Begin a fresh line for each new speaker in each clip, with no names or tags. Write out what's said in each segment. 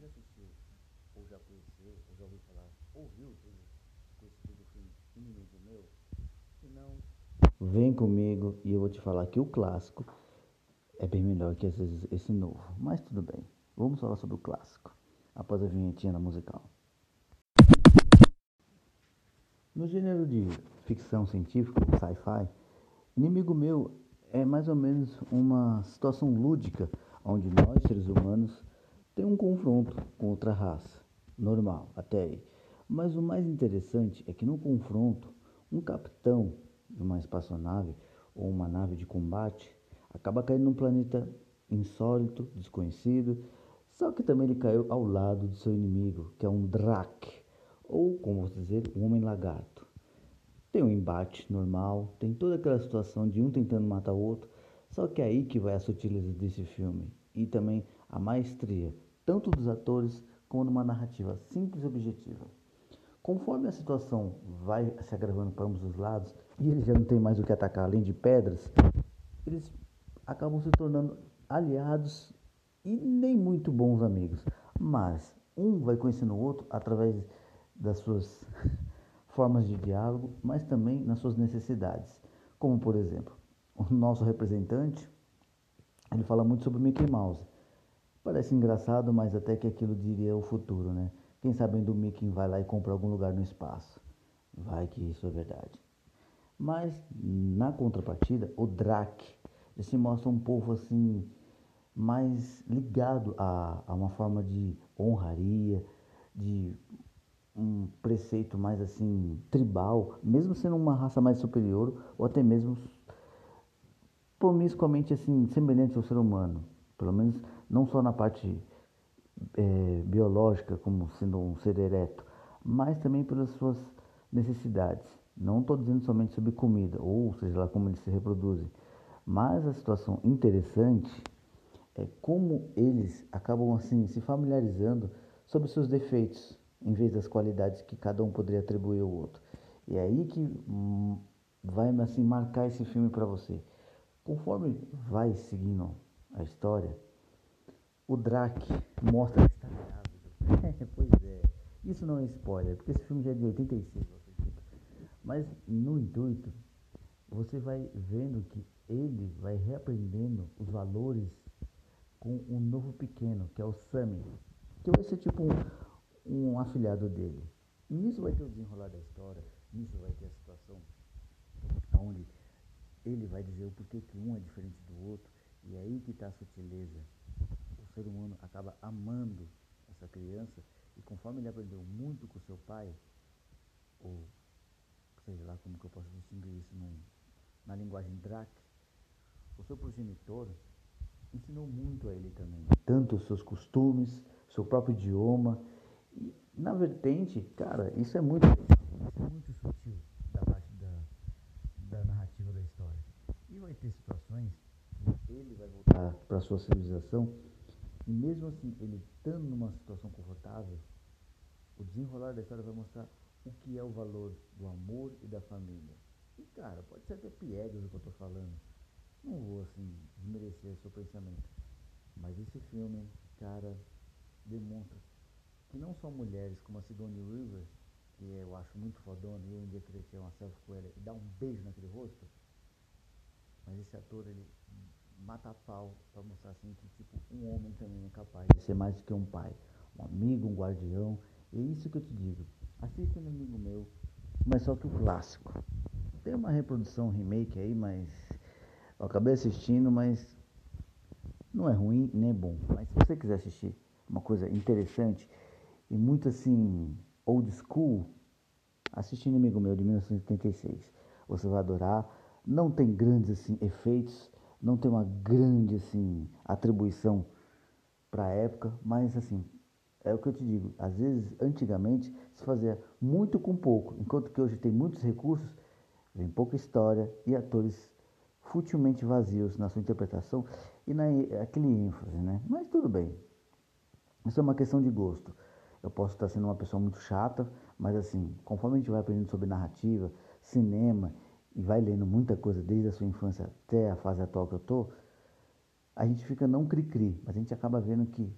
já assistiu, ou já conheceu, ou já ouviu falar, ouviu esse conhecido filme Inimigo Meu? Se não, vem comigo e eu vou te falar que o clássico é bem melhor que esse, esse novo. Mas tudo bem, vamos falar sobre o clássico, após a vinhetinha musical. No gênero de ficção científica, sci-fi, Inimigo Meu é mais ou menos uma situação lúdica onde nós, seres humanos, tem um confronto com outra raça. Normal, até aí. Mas o mais interessante é que no confronto, um capitão de uma espaçonave ou uma nave de combate acaba caindo num planeta insólito, desconhecido, só que também ele caiu ao lado do seu inimigo, que é um Drak, ou como você dizer, um homem lagarto. Tem um embate normal, tem toda aquela situação de um tentando matar o outro, só que é aí que vai a sutileza desse filme e também a maestria, tanto dos atores como numa narrativa simples e objetiva. Conforme a situação vai se agravando para ambos os lados e eles já não têm mais o que atacar além de pedras, eles acabam se tornando aliados e nem muito bons amigos. Mas um vai conhecendo o outro através das suas formas de diálogo, mas também nas suas necessidades. Como, por exemplo, o nosso representante, ele fala muito sobre Mickey Mouse. Parece engraçado, mas até que aquilo diria o futuro, né? Quem sabendo o Mickey vai lá e compra algum lugar no espaço. Vai que isso é verdade. Mas, na contrapartida, o Drac se mostra um povo assim, mais ligado a, a uma forma de honraria, de um preceito mais assim tribal, mesmo sendo uma raça mais superior ou até mesmo promiscuamente assim semelhante ao ser humano, pelo menos não só na parte é, biológica como sendo um ser ereto, mas também pelas suas necessidades. Não estou dizendo somente sobre comida, ou seja lá como eles se reproduzem, mas a situação interessante é como eles acabam assim se familiarizando sobre seus defeitos em vez das qualidades que cada um poderia atribuir ao outro. E é aí que hum, vai assim marcar esse filme para você. Conforme vai seguindo a história, o Drac mostra que está grávido. pois é, isso não é spoiler, porque esse filme já é de 86, mas no intuito, você vai vendo que ele vai reaprendendo os valores com um novo pequeno, que é o Sammy, que vai ser tipo um, um afilhado dele. E nisso vai ter o desenrolar da história, nisso vai ter a situação onde ele vai dizer o porquê que um é diferente do outro, e é aí que está a sutileza. Ser humano acaba amando essa criança, e conforme ele aprendeu muito com seu pai, ou seja lá como que eu posso distinguir isso num, na linguagem Drac, o seu progenitor ensinou muito a ele também. Tanto os seus costumes, seu próprio idioma e na vertente, cara, isso é muito, isso é muito sutil da parte da, da narrativa da história. E vai ter situações que ele vai voltar para sua civilização e mesmo assim, ele estando numa situação confortável, o desenrolar da história vai mostrar o que é o valor do amor e da família. E cara, pode ser até piegas o que eu estou falando. Não vou assim desmerecer seu pensamento. Mas esse filme, cara, demonstra que não só mulheres como a Sigourney Weaver, que eu acho muito fodona, e eu um dia queria tirar uma selfie com ela e dar um beijo naquele rosto, mas esse ator, ele mata pau para mostrar assim que tipo um homem também é capaz de ser mais do que um pai, um amigo, um guardião. É isso que eu te digo. Assista um amigo meu, mas só que o clássico. Tem uma reprodução, um remake aí, mas eu acabei assistindo, mas não é ruim nem é bom. Mas se você quiser assistir uma coisa interessante e muito assim, old school, assiste Inimigo Meu de 1986. Você vai adorar. Não tem grandes assim efeitos, não tem uma grande assim atribuição para a época, mas assim, é o que eu te digo, às vezes antigamente se fazia muito com pouco, enquanto que hoje tem muitos recursos, vem pouca história e atores futilmente vazios na sua interpretação e na aquele ênfase, né? Mas tudo bem. Isso é uma questão de gosto. Eu posso estar sendo uma pessoa muito chata, mas assim, conforme a gente vai aprendendo sobre narrativa, cinema e vai lendo muita coisa desde a sua infância até a fase atual que eu tô, a gente fica não cri-cri, mas a gente acaba vendo que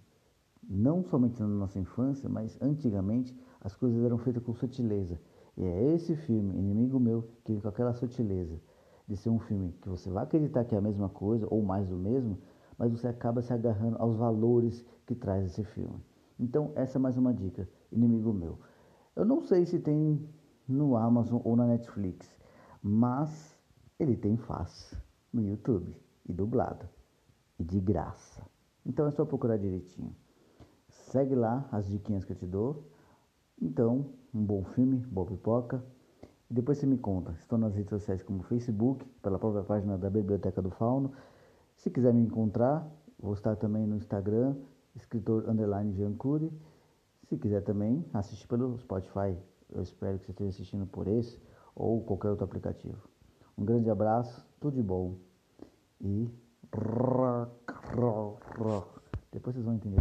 não somente na nossa infância, mas antigamente as coisas eram feitas com sutileza. E é esse filme, Inimigo Meu, que vem com aquela sutileza de ser um filme que você vai acreditar que é a mesma coisa ou mais do mesmo, mas você acaba se agarrando aos valores que traz esse filme. Então, essa é mais uma dica, Inimigo Meu. Eu não sei se tem no Amazon ou na Netflix, mas ele tem face no YouTube e dublado e de graça. Então é só procurar direitinho. Segue lá as diquinhas que eu te dou. Então, um bom filme, boa pipoca. E depois você me conta. Estou nas redes sociais como Facebook, pela própria página da Biblioteca do Fauno. Se quiser me encontrar, vou estar também no Instagram, escritor underline. Se quiser também, assistir pelo Spotify. Eu espero que você esteja assistindo por esse ou qualquer outro aplicativo. Um grande abraço, tudo de bom. E. Depois vocês vão entender